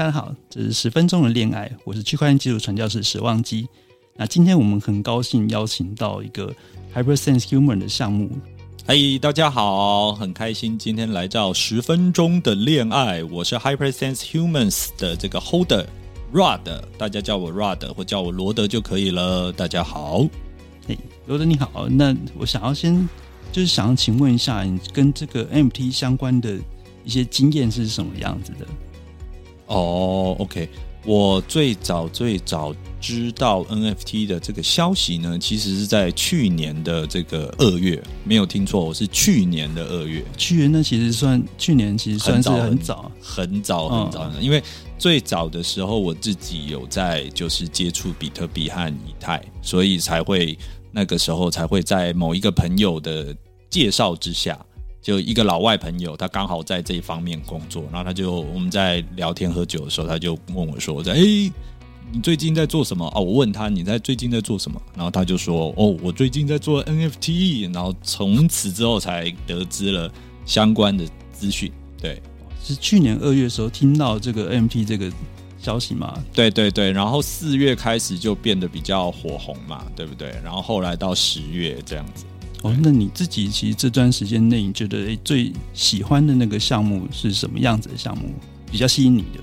大家好，这是十分钟的恋爱，我是区块链技术传教士史旺基。那今天我们很高兴邀请到一个 HyperSense Human 的项目。嘿，大家好，很开心今天来到十分钟的恋爱，我是 HyperSense Humans 的这个 Holder Rod，大家叫我 Rod 或叫我罗德就可以了。大家好，嘿，罗德你好。那我想要先就是想要请问一下，你跟这个 MT 相关的一些经验是什么样子的？哦，OK，我最早最早知道 NFT 的这个消息呢，其实是在去年的这个二月，没有听错，我是去年的二月。去年那其实算去年，其实算是很早，很早很早的。因为最早的时候，我自己有在就是接触比特币和以太，所以才会那个时候才会在某一个朋友的介绍之下。就一个老外朋友，他刚好在这一方面工作，然后他就我们在聊天喝酒的时候，他就问我说：“在哎，你最近在做什么？”哦，我问他你在最近在做什么，然后他就说：“哦，我最近在做 NFT。”然后从此之后才得知了相关的资讯。对，是去年二月的时候听到这个 NFT 这个消息嘛？对对对，然后四月开始就变得比较火红嘛，对不对？然后后来到十月这样子。哦，那你自己其实这段时间内，你觉得最喜欢的那个项目是什么样子的项目，比较吸引你的？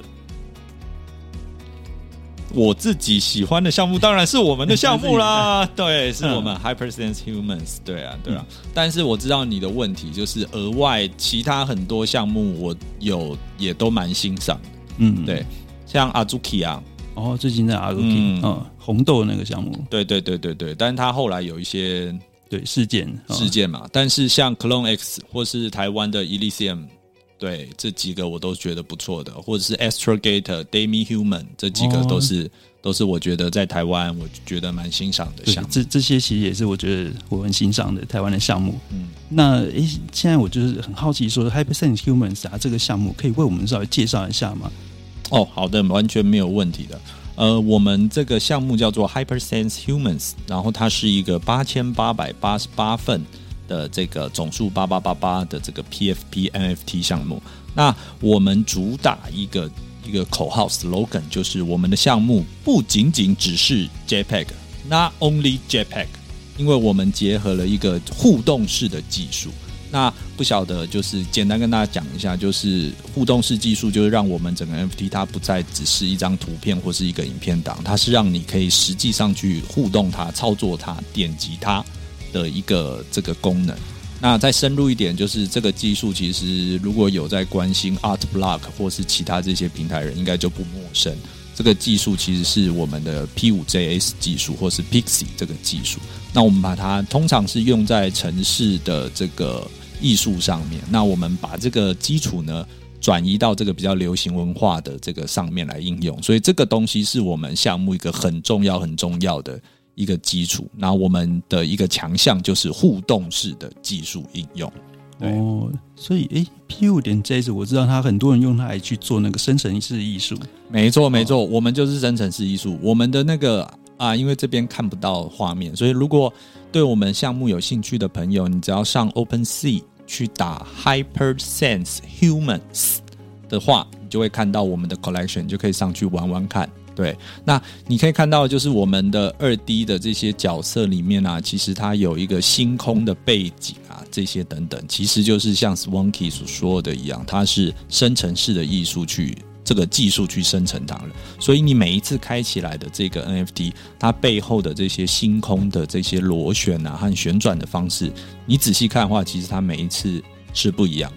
我自己喜欢的项目当然是我们的项目啦，对，是我们 HyperSense Humans，对啊，对啊。但是我知道你的问题就是额外其他很多项目，我有也都蛮欣赏的，嗯，对，像 Azuki 啊，哦，最近在 Azuki，嗯，红豆那个项目，对对对对对，但是他后来有一些。对事件事件嘛，但是像 Clone X 或是台湾的 Elysium，对这几个我都觉得不错的，或者是 Astrogator、Demi Human 这几个都是都是我觉得在台湾我觉得蛮欣赏的项目。这这些其实也是我觉得我很欣赏的台湾的项目。嗯，那诶，现在我就是很好奇，说 HyperSense Humans 啊这个项目可以为我们稍微介绍一下吗？哦，好的，完全没有问题的。呃，我们这个项目叫做 HyperSense Humans，然后它是一个八千八百八十八份的这个总数八八八八的这个 PFP NFT 项目。那我们主打一个一个口号 slogan，就是我们的项目不仅仅只是 JPEG，Not only JPEG，因为我们结合了一个互动式的技术。那不晓得，就是简单跟大家讲一下，就是互动式技术，就是让我们整个 NFT 它不再只是一张图片或是一个影片档，它是让你可以实际上去互动它、操作它、点击它的一个这个功能。那再深入一点，就是这个技术其实如果有在关心 Art Block 或是其他这些平台人，应该就不陌生。这个技术其实是我们的 P5JS 技术，或是 Pixie 这个技术。那我们把它通常是用在城市的这个艺术上面。那我们把这个基础呢转移到这个比较流行文化的这个上面来应用。所以这个东西是我们项目一个很重要、很重要的一个基础。那我们的一个强项就是互动式的技术应用。哦，所以诶，P 五点 J 我知道他很多人用它来去做那个生成式艺术。没错，没错，我们就是生成式艺术。我们的那个啊，因为这边看不到画面，所以如果对我们项目有兴趣的朋友，你只要上 Open Sea 去打 Hyper Sense Humans 的话，你就会看到我们的 Collection，就可以上去玩玩看。对，那你可以看到，就是我们的二 D 的这些角色里面啊，其实它有一个星空的背景啊，这些等等，其实就是像 Swanky 所说的一样，它是生成式的艺术去这个技术去生成它了。所以你每一次开起来的这个 NFT，它背后的这些星空的这些螺旋啊和旋转的方式，你仔细看的话，其实它每一次是不一样。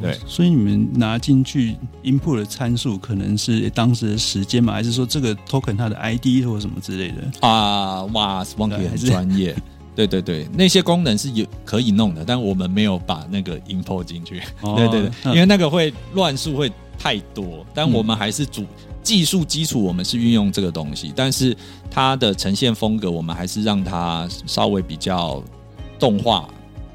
对，所以你们拿进去 input 的参数可能是当时的时间嘛，还是说这个 token 它的 ID 或什么之类的啊？哇，Swanky 很专业，对对对，那些功能是有可以弄的，但我们没有把那个 input 进去。对对 对，因为那个会乱数会太多，但我们还是主技术基础，我们是运用这个东西，但是它的呈现风格，我们还是让它稍微比较动画、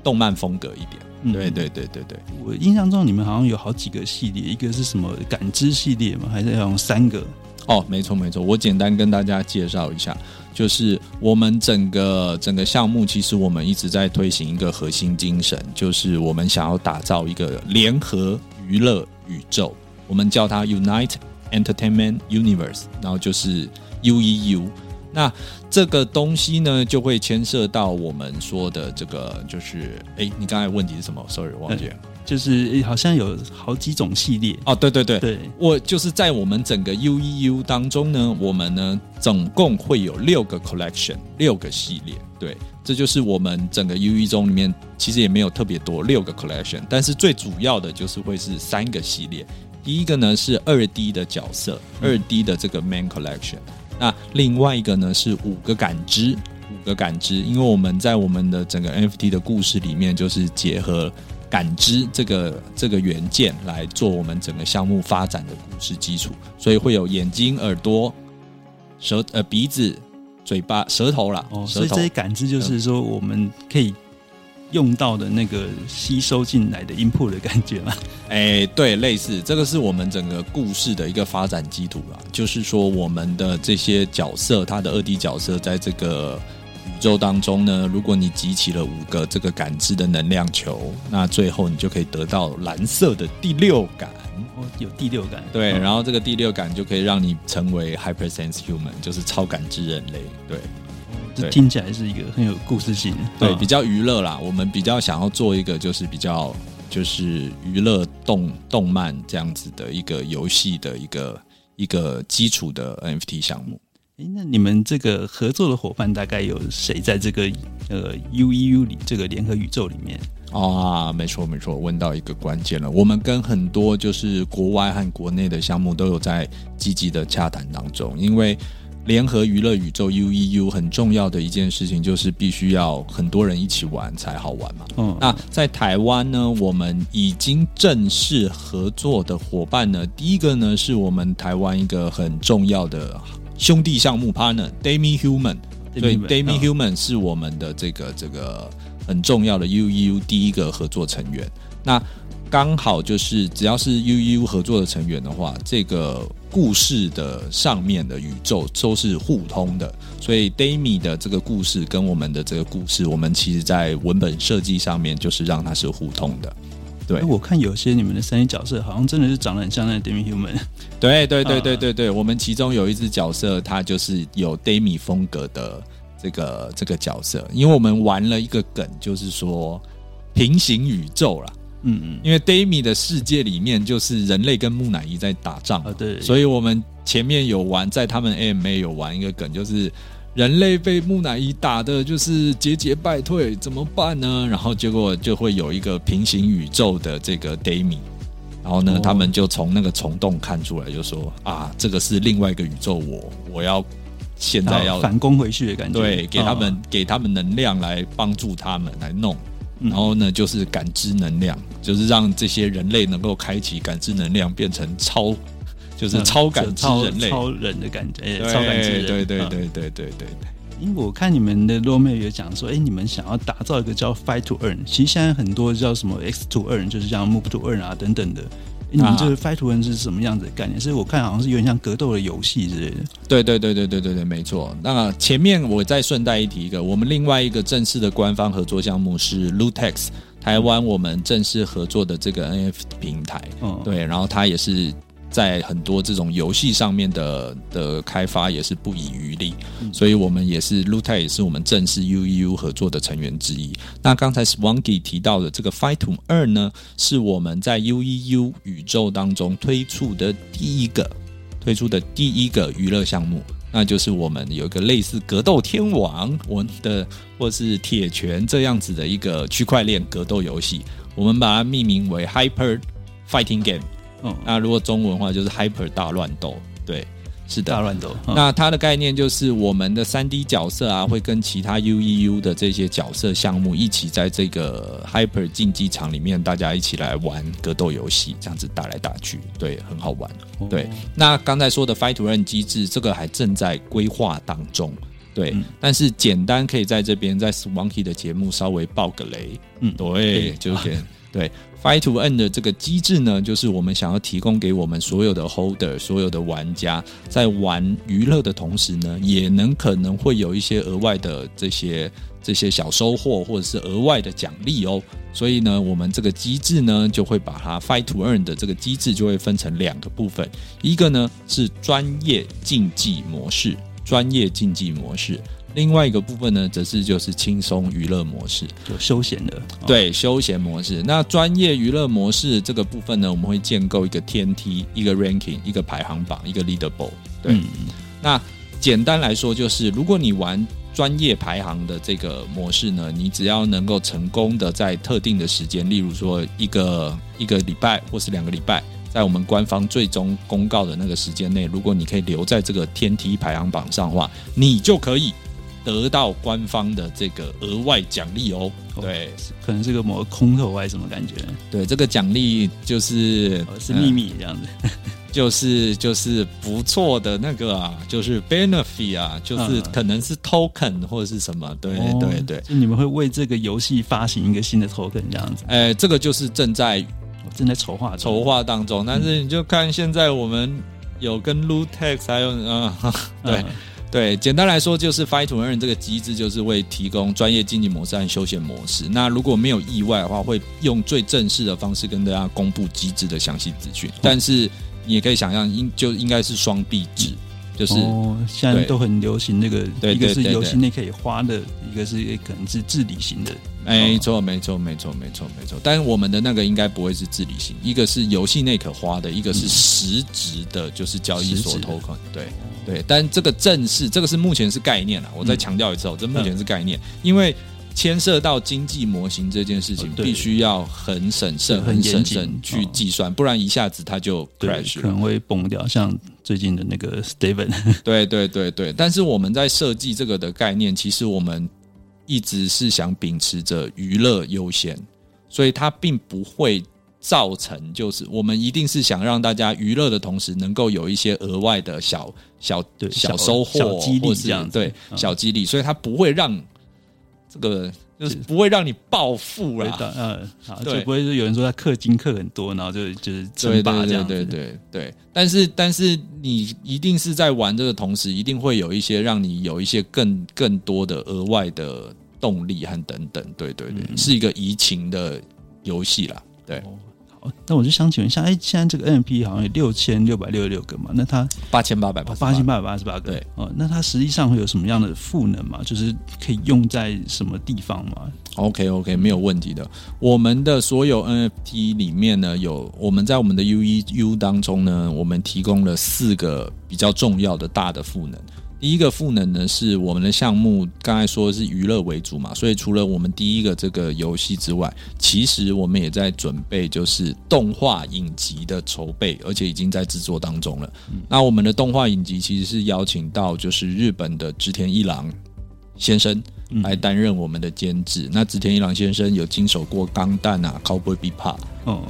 动漫风格一点。对对对对对，我印象中你们好像有好几个系列，一个是什么感知系列嘛，还是要用三个？哦，没错没错，我简单跟大家介绍一下，就是我们整个整个项目，其实我们一直在推行一个核心精神，就是我们想要打造一个联合娱乐宇宙，我们叫它 Unite Entertainment Universe，然后就是 UEU。那这个东西呢，就会牵涉到我们说的这个，就是哎，你刚才问题是什么？Sorry，忘记了。就是好像有好几种系列。哦，对对对，对。我就是在我们整个 UEU 当中呢，我们呢总共会有六个 collection，六个系列，对，这就是我们整个 UE 中里面其实也没有特别多六个 collection，但是最主要的就是会是三个系列，第一个呢是二 D 的角色，二 D 的这个 main collection，那另外一个呢是五个感知，五个感知，因为我们在我们的整个 NFT 的故事里面就是结合。感知这个这个元件来做我们整个项目发展的故事基础，所以会有眼睛、耳朵、舌呃鼻子、嘴巴、舌头啦。哦，所以这些感知就是说我们可以用到的那个吸收进来的 input 的感觉吗？哎，对，类似这个是我们整个故事的一个发展基础啦。就是说我们的这些角色，他的二 D 角色在这个。宇宙当中呢，如果你集齐了五个这个感知的能量球，那最后你就可以得到蓝色的第六感。哦，有第六感。对，然后这个第六感就可以让你成为 hyper sense human，就是超感知人类。对，这听起来是一个很有故事性。对，比较娱乐啦。我们比较想要做一个就是比较就是娱乐动动漫这样子的一个游戏的一个一个基础的 NFT 项目。哎，那你们这个合作的伙伴大概有谁在这个呃 UEU 里这个联合宇宙里面？啊，没错没错，问到一个关键了。我们跟很多就是国外和国内的项目都有在积极的洽谈当中，因为联合娱乐宇宙 UEU 很重要的一件事情就是必须要很多人一起玩才好玩嘛。嗯，那在台湾呢，我们已经正式合作的伙伴呢，第一个呢是我们台湾一个很重要的。兄弟项目 partner Dami Human，对，Dami Human 是我们的这个这个很重要的 U E U 第一个合作成员。那刚好就是只要是 UU 合作的成员的话，这个故事的上面的宇宙都是互通的。所以 Demi 的这个故事跟我们的这个故事，我们其实在文本设计上面就是让它是互通的。对，我看有些你们的三 D 角色好像真的是长得很像那 Demi Human。对对对对对对，我们其中有一只角色，它就是有 Demi 风格的这个这个角色。因为我们玩了一个梗，就是说平行宇宙啦。嗯嗯，因为 Dami 的世界里面就是人类跟木乃伊在打仗啊，对，所以我们前面有玩，在他们 AMA 有玩一个梗，就是。人类被木乃伊打的就是节节败退，怎么办呢？然后结果就会有一个平行宇宙的这个 Dami 然后呢，他们就从那个虫洞看出来，就说啊，这个是另外一个宇宙，我我要现在要反攻回去的感觉，对，给他们给他们能量来帮助他们来弄，然后呢，就是感知能量，就是让这些人类能够开启感知能量，变成超。就是超感知人类、超人的感觉，超感知人，对对对对对对对。因为我看你们的 roadmap 有讲说，哎，你们想要打造一个叫 fight to earn，其实现在很多叫什么 x to earn，就是像 move to earn 啊等等的。你们这个 fight to earn 是什么样子的概念？所以我看好像是有点像格斗的游戏之类的。对对对对对对对，没错。那前面我再顺带一提一个，我们另外一个正式的官方合作项目是 Lutex，台湾我们正式合作的这个 NFT 平台。嗯，对，然后它也是。在很多这种游戏上面的的开发也是不遗余力，所以我们也是 Lutai 也是我们正式 UEU 合作的成员之一。那刚才 Swanky 提到的这个 Fightum 二呢，是我们在 UEU 宇宙当中推出的第一个推出的第一个娱乐项目，那就是我们有一个类似格斗天王我的或是铁拳这样子的一个区块链格斗游戏，我们把它命名为 Hyper Fighting Game。嗯，那如果中文的话就是 Hyper 大乱斗，对，是的，大乱斗。那它的概念就是我们的三 D 角色啊，会跟其他 UEU 的这些角色项目一起在这个 Hyper 竞技场里面，大家一起来玩格斗游戏，这样子打来打去，对，很好玩。对，那刚才说的 Fight to Run 机制，这个还正在规划当中，对，但是简单可以在这边在 Swanky 的节目稍微爆个雷，嗯，对，就是对。Buy to Earn 的这个机制呢，就是我们想要提供给我们所有的 Holder、所有的玩家，在玩娱乐的同时呢，也能可能会有一些额外的这些这些小收获，或者是额外的奖励哦。所以呢，我们这个机制呢，就会把它 Fight to Earn 的这个机制就会分成两个部分，一个呢是专业竞技模式，专业竞技模式。另外一个部分呢，则是就是轻松娱乐模式，就休闲的，对休闲模式。那专业娱乐模式这个部分呢，我们会建构一个天梯，一个 ranking，一个排行榜，一个 leaderboard。对，那简单来说，就是如果你玩专业排行的这个模式呢，你只要能够成功的在特定的时间，例如说一个一个礼拜或是两个礼拜，在我们官方最终公告的那个时间内，如果你可以留在这个天梯排行榜上的话，你就可以。得到官方的这个额外奖励哦，对，可能是个某个空投还是什么感觉？对，这个奖励就是是秘密这样子，就是就是不错的那个啊，就是 benefit 啊，就是可能是 token 或者是什么？对对对，就你们会为这个游戏发行一个新的 token 这样子？哎，这个就是正在正在筹划筹划当中，但是你就看现在我们有跟 Lutex 还有嗯 对。对，简单来说就是 Fight to Earn 这个机制，就是为提供专业竞技模式和休闲模式。那如果没有意外的话，会用最正式的方式跟大家公布机制的详细资讯。但是你也可以想象，应就应该是双币制，就是现在都很流行那个，一个是游戏内可以花的，一个是可能是治理型的。没错，没错，没错，没错，没错。但是我们的那个应该不会是治理型，一个是游戏内可花的，一个是实质的，就是交易所 token。对。对，但这个正式，这个是目前是概念啊。我再强调一次哦，这目前是概念，因为牵涉到经济模型这件事情，必须要很审慎、很审慎去计算，不然一下子它就 crash，可能会崩掉。像最近的那个 Steven，对对对对。但是我们在设计这个的概念，其实我们一直是想秉持着娱乐优先，所以它并不会。造成就是我们一定是想让大家娱乐的同时，能够有一些额外的小小小收获、小激励这样对小激励，所以它不会让这个就是不会让你暴富啦。嗯，好，就不会说有人说他氪金氪很多，然后就就是称霸这样对对对，但是但是你一定是在玩这个同时，一定会有一些让你有一些更更多的额外的动力和等等。对对对，是一个移情的游戏啦。对。那我就想请问一下，哎，现在这个 N P 好像有六千六百六十六个嘛？那它八千八百八千八百八十八个，对哦。那它实际上会有什么样的赋能嘛？就是可以用在什么地方嘛？OK OK，没有问题的。我们的所有 N F T 里面呢，有我们在我们的 U E U 当中呢，我们提供了四个比较重要的大的赋能。第一个赋能呢，是我们的项目，刚才说的是娱乐为主嘛，所以除了我们第一个这个游戏之外，其实我们也在准备就是动画影集的筹备，而且已经在制作当中了。那我们的动画影集其实是邀请到就是日本的织田一郎先生。来担任我们的监制。那织田一郎先生有经手过《钢弹》啊，《Cowboy b e p a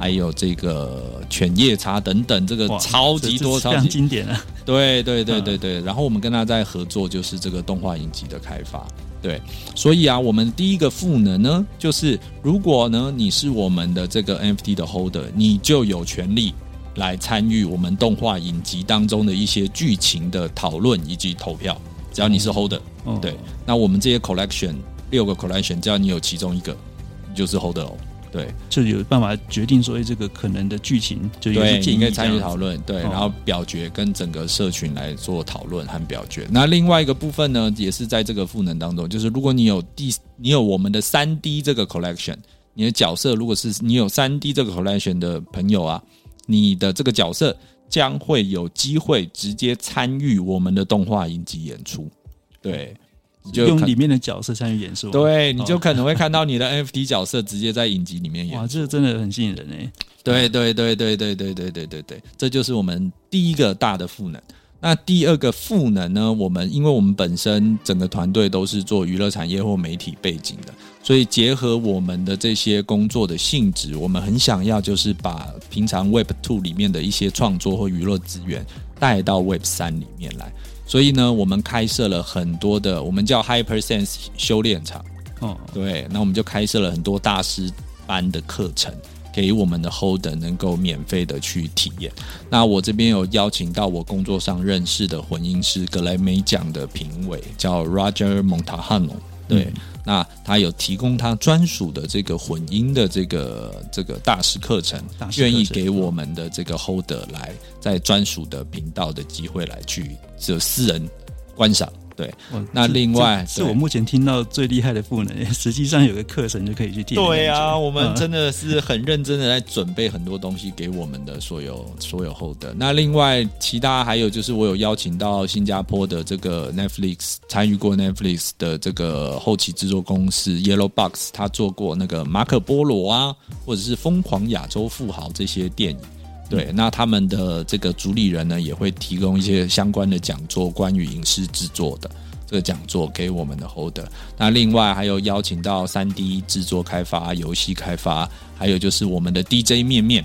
还有这个《犬夜叉》等等，这个超级多、超级经典啊！对对对对对。然后我们跟他在合作，就是这个动画影集的开发。对，所以啊，我们第一个赋能呢，就是如果呢你是我们的这个 NFT 的 Holder，你就有权利来参与我们动画影集当中的一些剧情的讨论以及投票。只要你是 holder，对，那我们这些 collection 六个 collection，只要你有其中一个，你就是 holder 哦。对，就有办法决定说，哎，这个可能的剧情，就有些建议参与讨论，对，然后表决跟整个社群来做讨论和表决。那另外一个部分呢，也是在这个赋能当中，就是如果你有第，你有我们的三 D 这个 collection，你的角色如果是你有三 D 这个 collection 的朋友啊，你的这个角色。将会有机会直接参与我们的动画影集演出，对，就用里面的角色参与演出，对，你就可能会看到你的 NFT 角色直接在影集里面演。哇，这个真的很吸引人诶！对对对对对对对对对对，这就是我们第一个大的赋能。那第二个赋能呢？我们因为我们本身整个团队都是做娱乐产业或媒体背景的，所以结合我们的这些工作的性质，我们很想要就是把平常 Web Two 里面的一些创作或娱乐资源带到 Web 三里面来。所以呢，我们开设了很多的，我们叫 Hyper Sense 修炼场。哦，对，那我们就开设了很多大师班的课程。给我们的 holder 能够免费的去体验。那我这边有邀请到我工作上认识的混音师格莱美奖的评委，叫 Roger Montahano。对，那他有提供他专属的这个混音的这个这个大师课程，愿意给我们的这个 holder 来在专属的频道的机会来去这私人观赏。对，那另外是我目前听到最厉害的赋能，实际上有个课程就可以去听。对啊，我们真的是很认真的在准备很多东西给我们的所有所有后的。那另外，其他还有就是我有邀请到新加坡的这个 Netflix 参与过 Netflix 的这个后期制作公司 Yellow Box，他做过那个马可波罗啊，或者是疯狂亚洲富豪这些电影。对，那他们的这个主理人呢，也会提供一些相关的讲座，关于影视制作的这个讲座给我们的 holder。那另外还有邀请到三 D 制作开发、游戏开发，还有就是我们的 DJ 面面，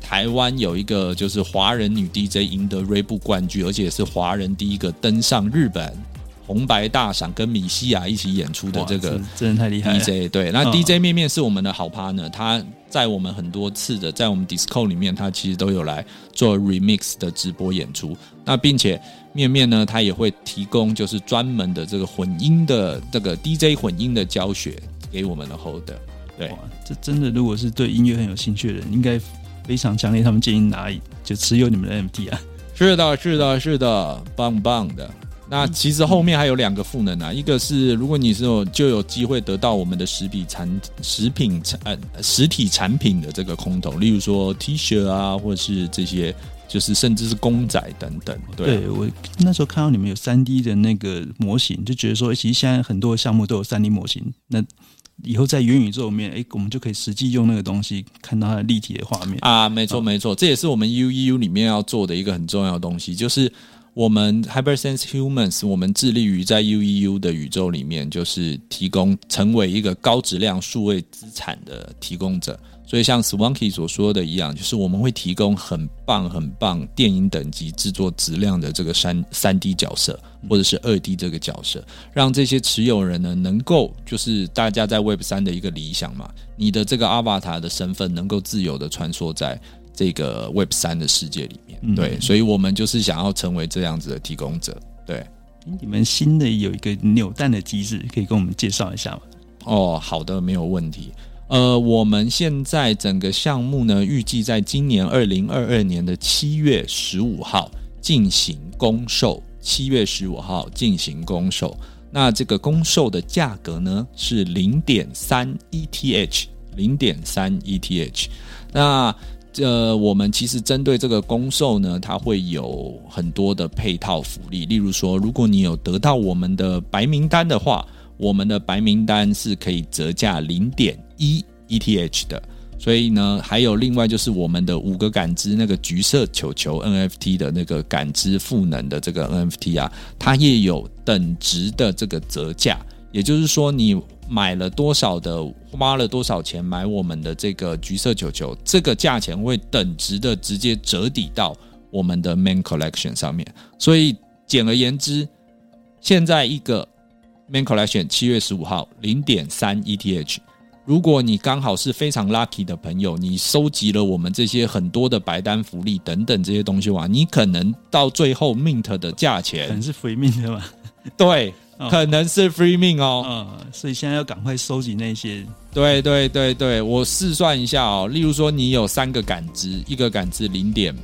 台湾有一个就是华人女 DJ 赢得锐步冠军，而且是华人第一个登上日本。红白大赏跟米西亚一起演出的这个真的太厉害！DJ 对，那 DJ 面面是我们的好 partner，他在我们很多次的在我们 Disco 里面，他其实都有来做 Remix 的直播演出。那并且面面呢，他也会提供就是专门的这个混音的这个 DJ 混音的教学给我们的 Holder。对，这真的如果是对音乐很有兴趣的人，应该非常强烈。他们建议拿就持有你们的 MT 啊？是的，是的，是的，棒棒的。那其实后面还有两个赋能啊，一个是如果你是有就有机会得到我们的实体产食品产呃实体产品的这个空投，例如说 T 恤啊，或者是这些，就是甚至是公仔等等。对我那时候看到你们有三 D 的那个模型，就觉得说，其实现在很多项目都有三 D 模型，那以后在元宇宙里面，哎，我们就可以实际用那个东西看到它的立体的画面啊。没错没错，这也是我们 U E U 里面要做的一个很重要的东西，就是。我们 HyperSense Humans，我们致力于在 UEU 的宇宙里面，就是提供成为一个高质量数位资产的提供者。所以像 Swanky 所说的一样，就是我们会提供很棒很棒电影等级制作质量的这个三三 D 角色，或者是二 D 这个角色，让这些持有人呢，能够就是大家在 Web 三的一个理想嘛，你的这个 Avatar 的身份能够自由的穿梭在。这个 Web 三的世界里面，对，所以我们就是想要成为这样子的提供者。对，你们新的有一个扭蛋的机制，可以跟我们介绍一下吗？哦，好的，没有问题。呃，我们现在整个项目呢，预计在今年二零二二年的七月十五号进行公售。七月十五号进行公售，那这个公售的价格呢是零点三 ETH，零点三 ETH。那这我们其实针对这个公售呢，它会有很多的配套福利。例如说，如果你有得到我们的白名单的话，我们的白名单是可以折价零点一 ETH 的。所以呢，还有另外就是我们的五个感知那个橘色球球 NFT 的那个感知赋能的这个 NFT 啊，它也有等值的这个折价。也就是说，你买了多少的，花了多少钱买我们的这个橘色球球，这个价钱会等值的直接折抵到我们的 Main Collection 上面。所以简而言之，现在一个 Main Collection 七月十五号零点三 ETH，如果你刚好是非常 lucky 的朋友，你收集了我们这些很多的白单福利等等这些东西话，你可能到最后 Mint 的价钱可能是 Free Mint 吧？对。可能是 free 命哦，嗯，所以现在要赶快收集那些。对对对对，我试算一下哦，例如说你有三个感知，一个感知零点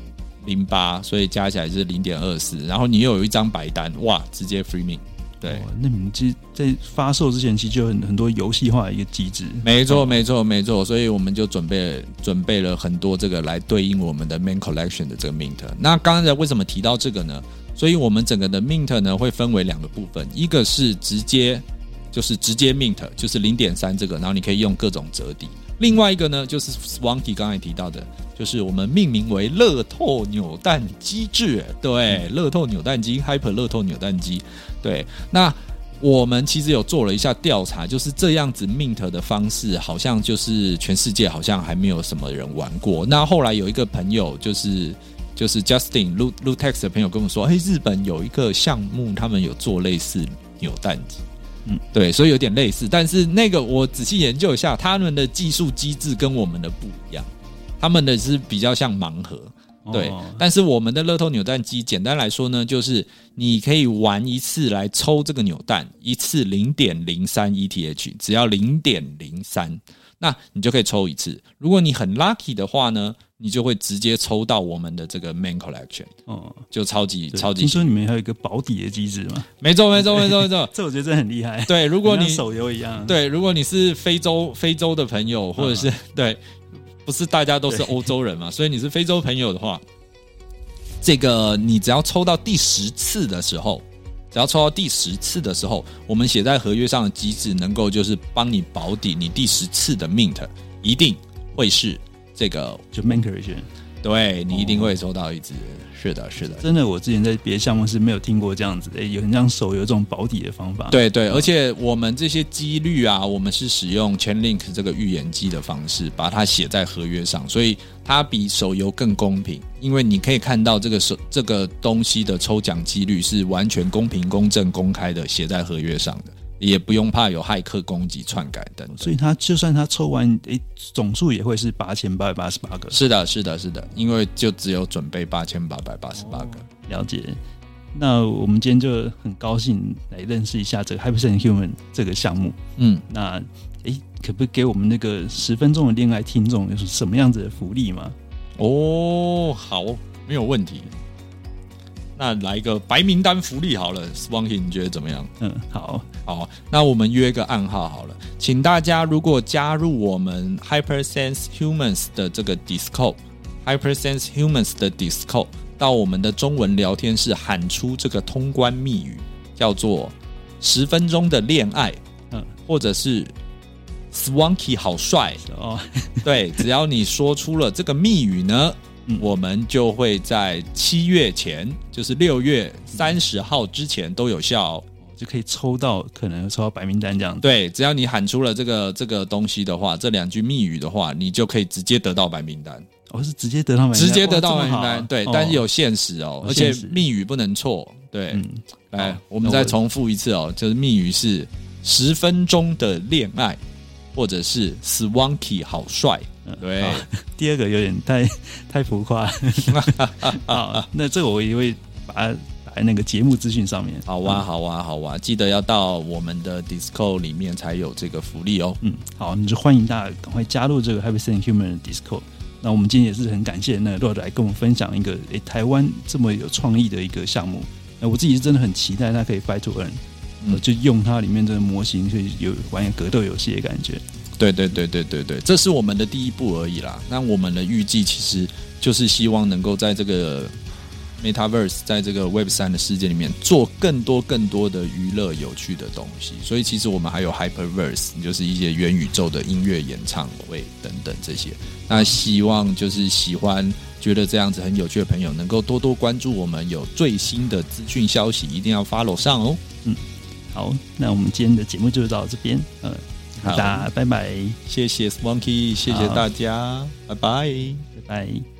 零八，所以加起来是零点二四，然后你又有一张白单，哇，直接 free 命。对，那你们其实在发售之前，其实就有很很多游戏化的一个机制。没错没错没错，所以我们就准备准备了很多这个来对应我们的 main collection 的这个 mint。那刚才为什么提到这个呢？所以我们整个的 mint 呢会分为两个部分，一个是直接就是直接 mint，就是零点三这个，然后你可以用各种折抵；另外一个呢就是 Swanky 刚才提到的，就是我们命名为乐透扭蛋机制，对，乐透扭蛋机，Hyper 乐透扭蛋机，对。那我们其实有做了一下调查，就是这样子 mint 的方式，好像就是全世界好像还没有什么人玩过。那后来有一个朋友就是。就是 Justin Lu Lu Tex 的朋友跟我说，哎，日本有一个项目，他们有做类似扭蛋机。嗯，对，所以有点类似，但是那个我仔细研究一下，他们的技术机制跟我们的不一样，他们的是比较像盲盒，对，但是我们的乐透扭蛋机，简单来说呢，就是你可以玩一次来抽这个扭蛋，一次零点零三 ETH，只要零点零三。那你就可以抽一次。如果你很 lucky 的话呢，你就会直接抽到我们的这个 main collection。哦，就超级超级。听说你们还有一个保底的机制吗？没错，没错，没错，没错。这我觉得真的很厉害。对，如果你手游一样。对，如果你是非洲非洲的朋友，或者是 对，不是大家都是欧洲人嘛，所以你是非洲朋友的话，这个你只要抽到第十次的时候。只要抽到第十次的时候，我们写在合约上的机制能够就是帮你保底，你第十次的 mint 一定会是这个就 main collection，对你一定会抽到一只。是的，是的，真的，我之前在别的项目是没有听过这样子的，有很像手游这种保底的方法。对对，而且我们这些几率啊，我们是使用 Chainlink 这个预言机的方式把它写在合约上，所以它比手游更公平，因为你可以看到这个手这个东西的抽奖几率是完全公平、公正、公开的写在合约上的。也不用怕有骇客攻击、篡改等，所以他就算他抽完，诶，总数也会是八千八百八十八个。是的，是的，是的，因为就只有准备八千八百八十八个。了解。那我们今天就很高兴来认识一下这个 Hypersense Human 这个项目。嗯，那诶，可不可以给我们那个十分钟的恋爱听众有什么样子的福利吗？哦，好，没有问题。那来一个白名单福利好了，Swanky，你觉得怎么样？嗯，好好，那我们约个暗号好了，请大家如果加入我们 Hypersense Humans 的这个 Discord，Hypersense Humans 的 Discord，到我们的中文聊天室喊出这个通关密语，叫做十分钟的恋爱，嗯，或者是 Swanky 好帅哦，对，只要你说出了这个密语呢。我们就会在七月前，就是六月三十号之前都有效，就可以抽到，可能抽到白名单这样。对，只要你喊出了这个这个东西的话，这两句密语的话，你就可以直接得到白名单。哦，是直接得到白名单，直接得到白名单。对，但是有限时哦，而且密语不能错。对，来，我们再重复一次哦，就是密语是十分钟的恋爱，或者是 Swanky 好帅。对，第二个有点太太浮夸 啊。那这个我也会把它打在那个节目资讯上面。好哇，好哇，好哇，记得要到我们的 Discord 里面才有这个福利哦。嗯，好，那就欢迎大家赶快加入这个 Happy Send Human 的 Discord。那我们今天也是很感谢那 Rod 来跟我们分享一个诶台湾这么有创意的一个项目。那我自己是真的很期待它可以 Fight to Earn，就用它里面这个模型，可以有玩格斗游戏的感觉。对对对对对对，这是我们的第一步而已啦。那我们的预计其实就是希望能够在这个 Metaverse，在这个 Web 三的世界里面做更多更多的娱乐有趣的东西。所以其实我们还有 Hyperverse，就是一些元宇宙的音乐演唱会等等这些。那希望就是喜欢觉得这样子很有趣的朋友，能够多多关注我们有最新的资讯消息，一定要 follow 上哦。嗯，好，那我们今天的节目就到这边，嗯。好。的，拜拜，谢谢 Swanky，谢谢大家，拜拜，拜拜。